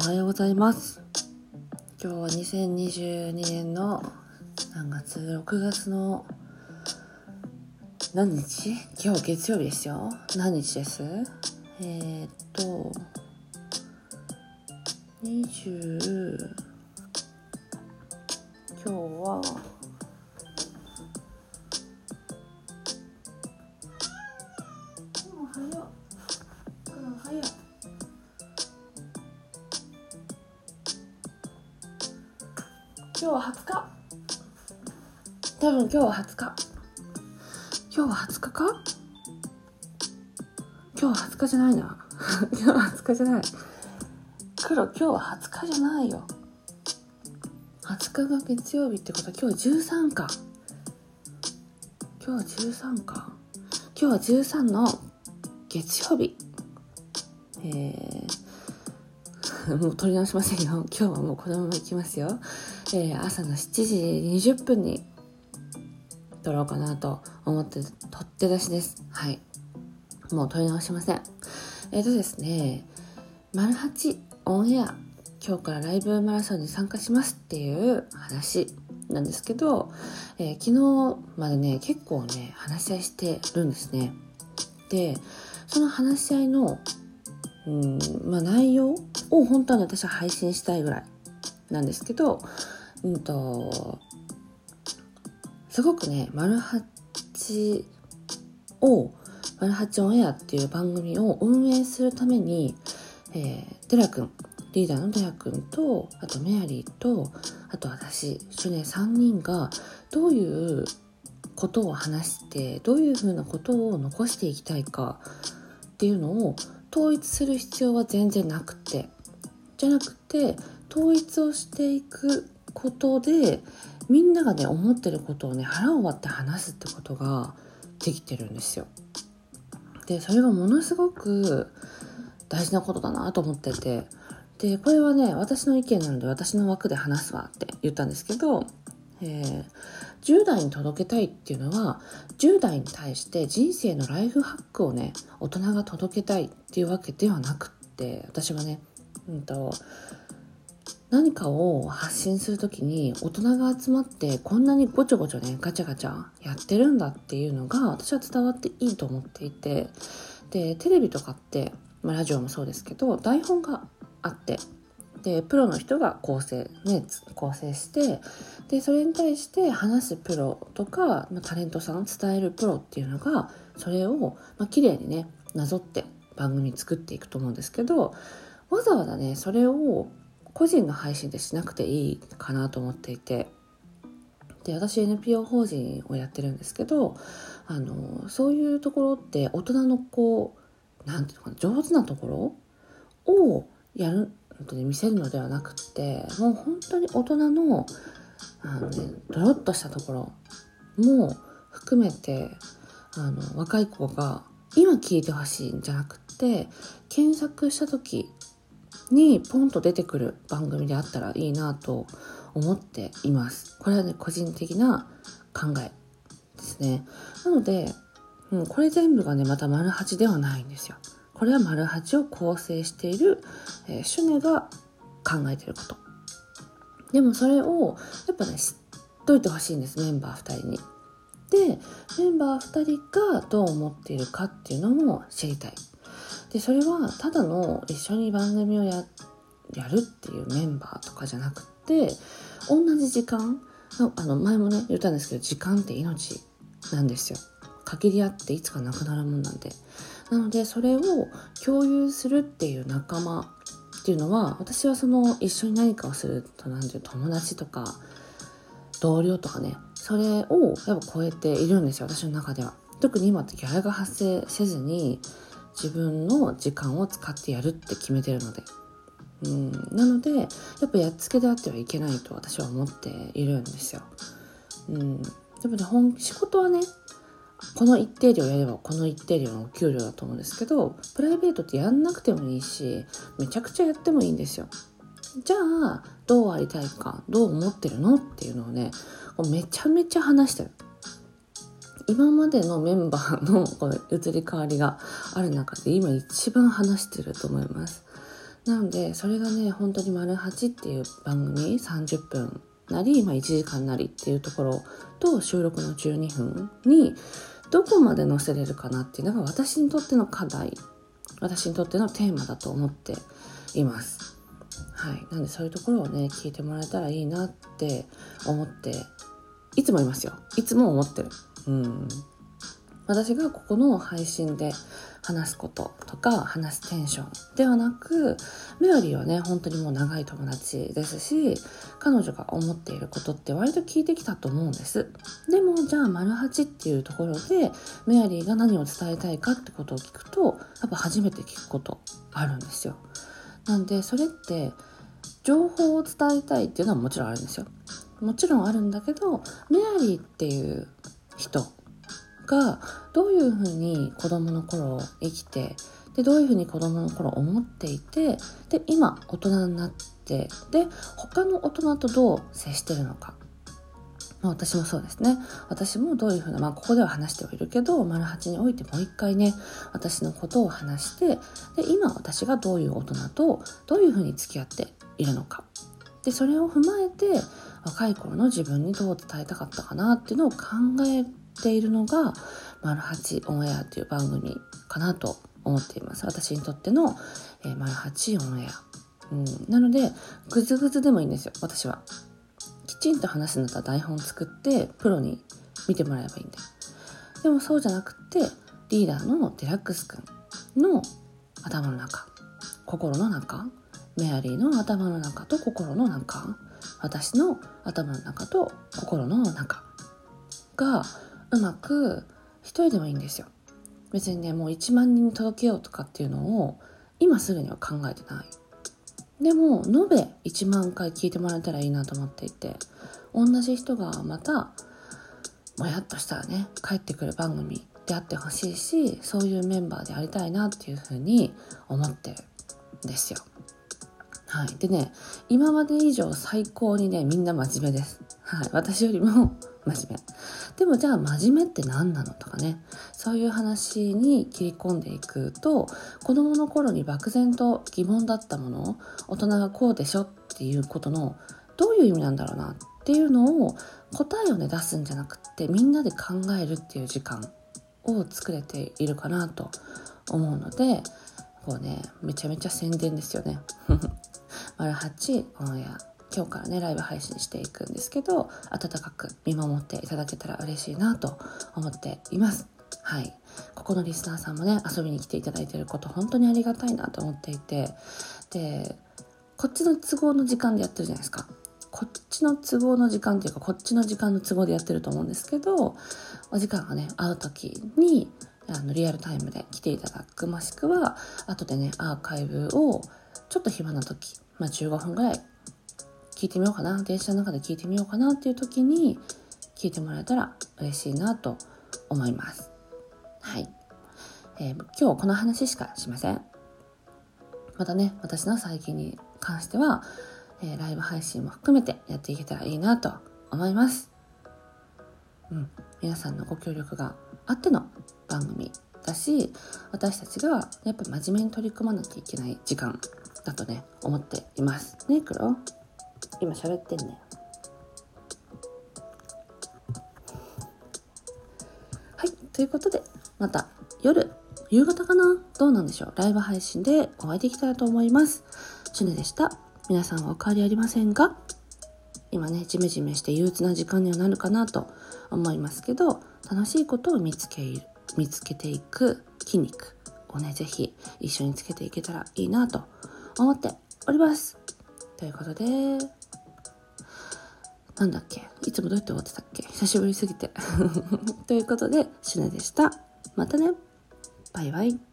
おはようございます。今日は2022年の何月 ?6 月の何日？今日月曜日ですよ。何日です？えー、っと、20、今日は、今日は20日。多分今日は20日。今日は20日か？今日は20日じゃないな。今日は20日じゃない。黒今日は20日じゃないよ。20日が月曜日ってこと？は今日13か。今日は13か。今日は13の月曜日。えー、もう取り直しませんよ 今日はもうこのままいきますよえー、朝の7時20分に撮ろうかなと思って取って出しです。はい。もう撮り直しません。えっ、ー、とですね、丸八オンエア、今日からライブマラソンに参加しますっていう話なんですけど、えー、昨日までね、結構ね、話し合いしてるんですね。で、その話し合いの、うん、まあ内容を本当は、私は配信したいぐらいなんですけど、うんと、すごくね、マルハチを、マルハチオンエアっていう番組を運営するために、えー、デラ君、リーダーのデラ君と、あとメアリーと、あと私、一緒ね、3人がどういうことを話して、どういうふうなことを残していきたいかっていうのを統一する必要は全然なくて、じゃなくて、統一をしていくことでみんながね思ってることをね腹を割って話すってことができてるんですよ。でそれがものすごく大事なことだなと思っててでこれはね私の意見なので私の枠で話すわって言ったんですけど、えー、10代に届けたいっていうのは10代に対して人生のライフハックをね大人が届けたいっていうわけではなくって私はね、うんと何かを発信するときに大人が集まってこんなにごちょごちょねガチャガチャやってるんだっていうのが私は伝わっていいと思っていてでテレビとかって、まあ、ラジオもそうですけど台本があってでプロの人が構成ね構成してでそれに対して話すプロとか、まあ、タレントさん伝えるプロっていうのがそれを、まあ綺麗にねなぞって番組作っていくと思うんですけどわざわざねそれを個人の配信でしなくていいかなと思っていて。で私 NPO 法人をやってるんですけどあのそういうところって大人のこうなんていうのかな上手なところをやるとね見せるのではなくってもう本当に大人のあの、ね、ドロッとしたところも含めてあの若い子が今聞いてほしいんじゃなくって検索した時にポンと出てくる番組であったらいいなと思っています。これはね、個人的な考えですね。なので、うん、これ全部がね、また丸八ではないんですよ。これは丸八を構成している、えー、シュネが考えてること。でもそれを、やっぱね、知っといてほしいんです、メンバー2人に。で、メンバー2人がどう思っているかっていうのも知りたい。でそれはただの一緒に番組をやるっていうメンバーとかじゃなくて同じ時間あの前もね言ったんですけど時間って命なんですよ。限りあっていつかなくなるもんなんで。なのでそれを共有するっていう仲間っていうのは私はその一緒に何かをするとなんていう友達とか同僚とかねそれをやっぱ超えているんですよ私の中では。特に今ってギャラが発生せずに自分の時間を使ってやるって決めてるので。うん、なので、やっぱやっつけであってはいけないと私は思っているんですよ。うん。でもね、本、仕事はね、この一定量やればこの一定量のお給料だと思うんですけど、プライベートってやんなくてもいいし、めちゃくちゃやってもいいんですよ。じゃあ、どうありたいか、どう思ってるのっていうのをね、めちゃめちゃ話してる。今までのメンバーのこの移り変わりがある中で今一番話してると思います。なのでそれがね本当に「丸8」っていう番組30分なり、まあ、1時間なりっていうところと収録の12分にどこまで載せれるかなっていうのが私にとっての課題私にとってのテーマだと思っています。はい。なんでそういうところをね、聞いてもらえたらいいなって思って、いつもいますよ。いつも思ってる。うん。私がここの配信で話すこととか話すテンションではなくメアリーはね本当にもう長い友達ですし彼女が思っていることって割と聞いてきたと思うんです。でもじゃあ丸八っていうところでメアリーが何を伝えたいかってことを聞くとやっぱ初めて聞くことあるんですよ。なんでそれって情報を伝えたいっていうのはもちろんあるんですよ。もちろんあるんだけどメアリーっていう人がどういうふうに子供の頃生きてでどういうふうに子供の頃思っていてで今大人になってで他の大人とどう接してるのかまあ、私もそうですね。私もどういうふうな、まあ、ここでは話してはいるけど、丸八においてもう一回ね、私のことを話して、で、今私がどういう大人とどういうふうに付き合っているのか。で、それを踏まえて、若い頃の自分にどう伝えたかったかなっていうのを考えているのが、丸八オンエアという番組かなと思っています。私にとっての、えー、丸八オンエア。うん、なので、ぐずぐずでもいいんですよ、私は。きちんと話すんだったら台本作って、プロに見てもらえばいいんで。でもそうじゃなくて、リーダーのデラックスくんの頭の中、心の中、メアリーの頭の中と心の中、私の頭の中と心の中がうまく一人でもいいんですよ。別にねもう1万人に届けようとかっていうのを今すぐには考えてない。でも延べ1万回聞いてもらえたらいいなと思っていて同じ人がまたもやっとしたらね帰ってくる番組であってほしいしそういうメンバーでありたいなっていうふうに思ってるんですよ。はい。でね、今まで以上最高にね、みんな真面目です。はい。私よりも真面目。でもじゃあ真面目って何なのとかね、そういう話に切り込んでいくと、子供の頃に漠然と疑問だったもの、大人がこうでしょっていうことの、どういう意味なんだろうなっていうのを答えをね出すんじゃなくてみんなで考えるっていう時間を作れているかなと思うのでこうねめちゃめちゃ宣伝ですよね丸8オンエア今日からねライブ配信していくんですけど温かく見守っていただけたら嬉しいなと思っています。はい。ここのリスナーさんもね遊びに来ていただいてること本当にありがたいなと思っていてでこっちの都合の時間でやってるじゃないですか。こっちの都合の時間っていうかこっちの時間の都合でやってると思うんですけどお時間がね合う時にあのリアルタイムで来ていただくもしくは後でねアーカイブをちょっと暇な時まあ15分ぐらい聞いてみようかな電車の中で聞いてみようかなっていう時に聞いてもらえたら嬉しいなと思います。はい、えー、今日この話しかしません。またね私の最近に関しては、えー、ライブ配信も含めてやっていけたらいいなと思います。うん。皆さんのご協力があっての番組だし私たちがやっぱ真面目に取り組まなきゃいけない時間だとね思っています。ね黒？今喋ってんね。はいということでまた夜夕方かな？どうなんでしょう？ライブ配信でお会いできたらと思います。シュネでした。皆さんはお変わりありませんが今ねジメジメして憂鬱な時間にはなるかなと思いますけど楽しいことを見つけ見つけていく筋肉をね、ぜひ一緒につけていけたらいいなと思っております。ということで、なんだっけ？いつもどうやって終わってたっけ？久しぶりすぎて。ということで、シュネでした。またね。バイバイ。